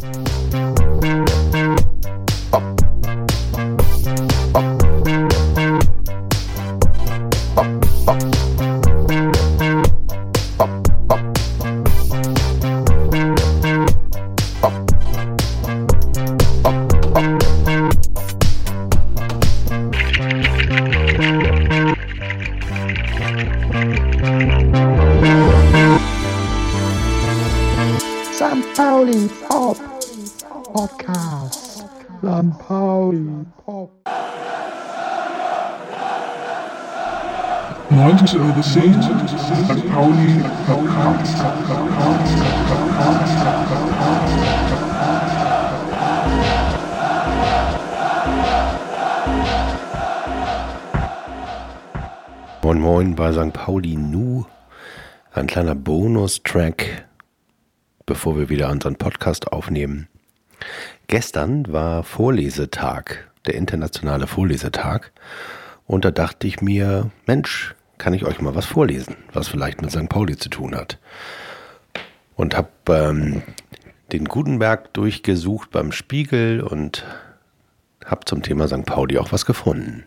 St. Pauli Pop Podcast. St. Pauli Pop. 90 Euro 10, St. Pauli Podcast. Moin Moin bei St. Pauli Nu. Ein kleiner Bonustrack, bevor wir wieder unseren Podcast aufnehmen. Gestern war Vorlesetag, der internationale Vorlesetag. Und da dachte ich mir, Mensch, kann ich euch mal was vorlesen, was vielleicht mit St. Pauli zu tun hat. Und habe ähm, den Gutenberg durchgesucht beim Spiegel und habe zum Thema St. Pauli auch was gefunden.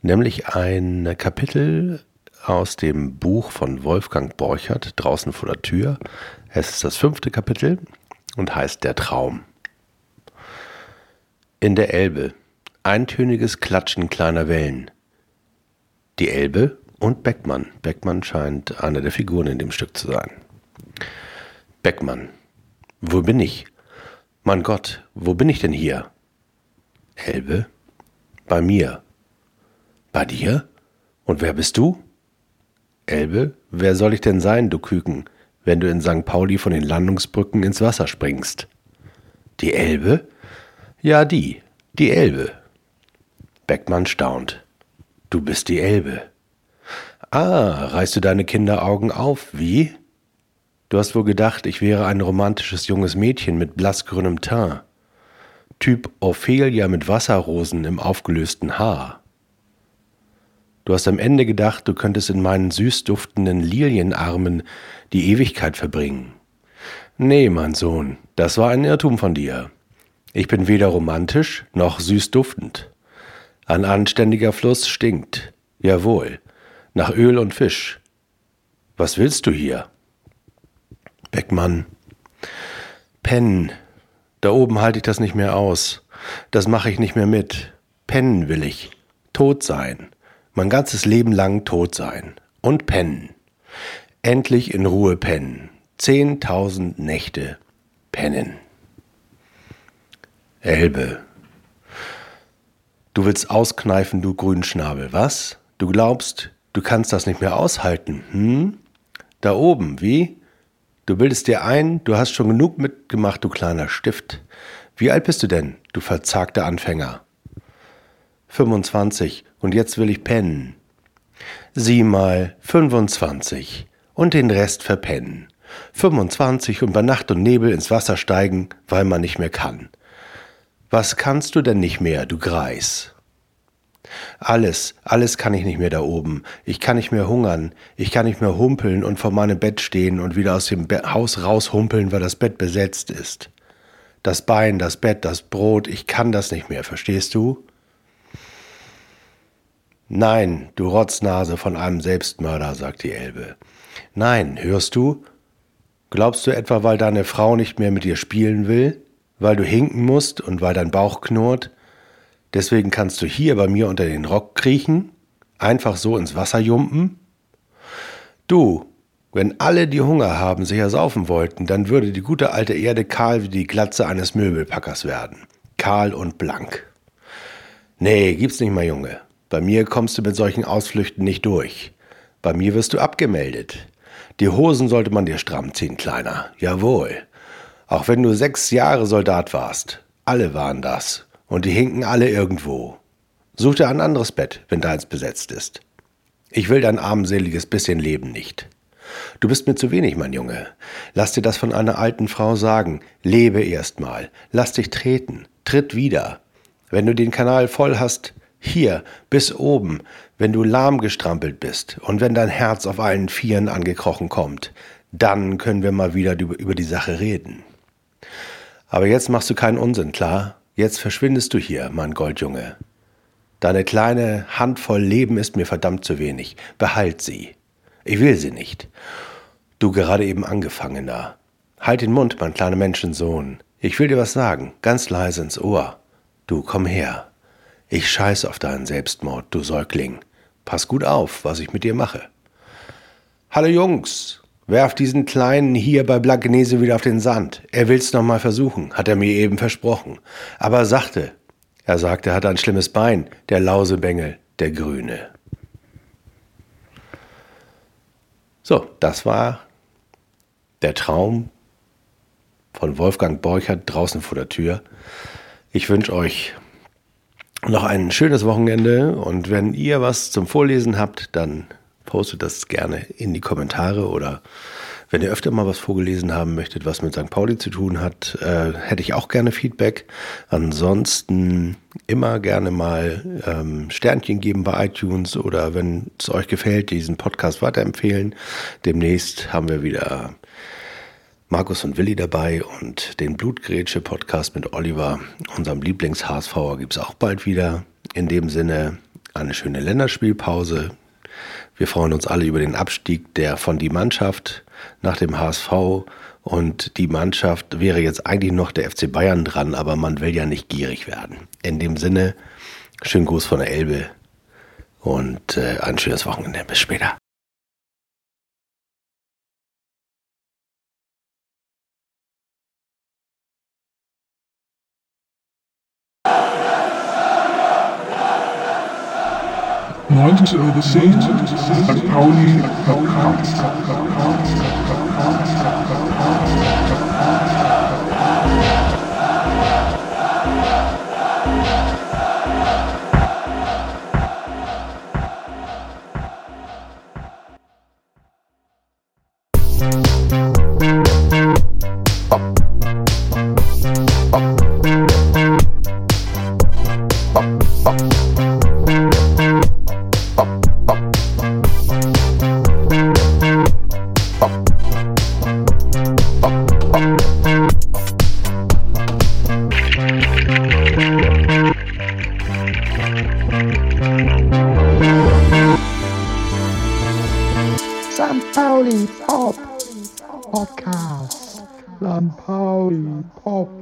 Nämlich ein Kapitel aus dem Buch von Wolfgang Borchert, Draußen vor der Tür. Es ist das fünfte Kapitel und heißt Der Traum. In der Elbe. Eintöniges Klatschen kleiner Wellen. Die Elbe und Beckmann. Beckmann scheint eine der Figuren in dem Stück zu sein. Beckmann. Wo bin ich? Mein Gott, wo bin ich denn hier? Elbe. Bei mir. Bei dir? Und wer bist du? Elbe, wer soll ich denn sein, du Küken, wenn du in St. Pauli von den Landungsbrücken ins Wasser springst? Die Elbe? Ja, die, die Elbe. Beckmann staunt. Du bist die Elbe. Ah, reißt du deine Kinderaugen auf, wie? Du hast wohl gedacht, ich wäre ein romantisches junges Mädchen mit blassgrünem Teint. Typ Ophelia mit Wasserrosen im aufgelösten Haar. Du hast am Ende gedacht, du könntest in meinen süß duftenden Lilienarmen die Ewigkeit verbringen. Nee, mein Sohn, das war ein Irrtum von dir. Ich bin weder romantisch noch süß duftend. Ein anständiger Fluss stinkt. Jawohl. Nach Öl und Fisch. Was willst du hier? Beckmann. Pennen. Da oben halte ich das nicht mehr aus. Das mache ich nicht mehr mit. Pennen will ich. Tot sein mein ganzes Leben lang tot sein und pennen. Endlich in Ruhe pennen. Zehntausend Nächte pennen. Elbe. Du willst auskneifen, du Grünschnabel, was? Du glaubst, du kannst das nicht mehr aushalten, hm? Da oben, wie? Du bildest dir ein, du hast schon genug mitgemacht, du kleiner Stift. Wie alt bist du denn, du verzagter Anfänger? 25 und jetzt will ich pennen. Sieh mal 25 und den Rest verpennen. 25 und bei Nacht und Nebel ins Wasser steigen, weil man nicht mehr kann. Was kannst du denn nicht mehr, du Greis? Alles, alles kann ich nicht mehr da oben. Ich kann nicht mehr hungern. Ich kann nicht mehr humpeln und vor meinem Bett stehen und wieder aus dem Be Haus raushumpeln, weil das Bett besetzt ist. Das Bein, das Bett, das Brot, ich kann das nicht mehr, verstehst du? Nein, du Rotznase von einem Selbstmörder, sagt die Elbe. Nein, hörst du? Glaubst du etwa, weil deine Frau nicht mehr mit dir spielen will? Weil du hinken musst und weil dein Bauch knurrt? Deswegen kannst du hier bei mir unter den Rock kriechen? Einfach so ins Wasser jumpen? Du, wenn alle, die Hunger haben, sich ersaufen wollten, dann würde die gute alte Erde kahl wie die Glatze eines Möbelpackers werden. Kahl und blank. Nee, gibt's nicht mal, Junge. Bei mir kommst du mit solchen Ausflüchten nicht durch. Bei mir wirst du abgemeldet. Die Hosen sollte man dir stramm ziehen, Kleiner. Jawohl. Auch wenn du sechs Jahre Soldat warst. Alle waren das. Und die hinken alle irgendwo. Such dir ein anderes Bett, wenn deins besetzt ist. Ich will dein armseliges bisschen Leben nicht. Du bist mir zu wenig, mein Junge. Lass dir das von einer alten Frau sagen. Lebe erst mal. Lass dich treten. Tritt wieder. Wenn du den Kanal voll hast, hier, bis oben, wenn du lahm gestrampelt bist und wenn dein Herz auf allen Vieren angekrochen kommt, dann können wir mal wieder über die Sache reden. Aber jetzt machst du keinen Unsinn, klar? Jetzt verschwindest du hier, mein Goldjunge. Deine kleine Handvoll Leben ist mir verdammt zu wenig. Behalt sie. Ich will sie nicht. Du gerade eben Angefangener. Halt den Mund, mein kleiner Menschensohn. Ich will dir was sagen, ganz leise ins Ohr. Du, komm her. Ich scheiß auf deinen Selbstmord, du Säugling. Pass gut auf, was ich mit dir mache. Hallo Jungs, werf diesen Kleinen hier bei Blankenese wieder auf den Sand. Er will's noch mal versuchen, hat er mir eben versprochen. Aber sachte. Er sagt, er hat ein schlimmes Bein, der Lausebengel, der Grüne. So, das war der Traum von Wolfgang Borchert draußen vor der Tür. Ich wünsche euch noch ein schönes Wochenende und wenn ihr was zum Vorlesen habt, dann postet das gerne in die Kommentare oder wenn ihr öfter mal was vorgelesen haben möchtet, was mit St. Pauli zu tun hat, äh, hätte ich auch gerne Feedback. Ansonsten immer gerne mal ähm, Sternchen geben bei iTunes oder wenn es euch gefällt, diesen Podcast weiterempfehlen. Demnächst haben wir wieder Markus und Willi dabei und den Blutgrätsche-Podcast mit Oliver, unserem Lieblings-HSVer, gibt es auch bald wieder. In dem Sinne eine schöne Länderspielpause. Wir freuen uns alle über den Abstieg der von die Mannschaft nach dem HSV und die Mannschaft wäre jetzt eigentlich noch der FC Bayern dran, aber man will ja nicht gierig werden. In dem Sinne, schönen Gruß von der Elbe und äh, ein schönes Wochenende. Bis später. Neunte Übersehen, St. Pauli Podcast. St.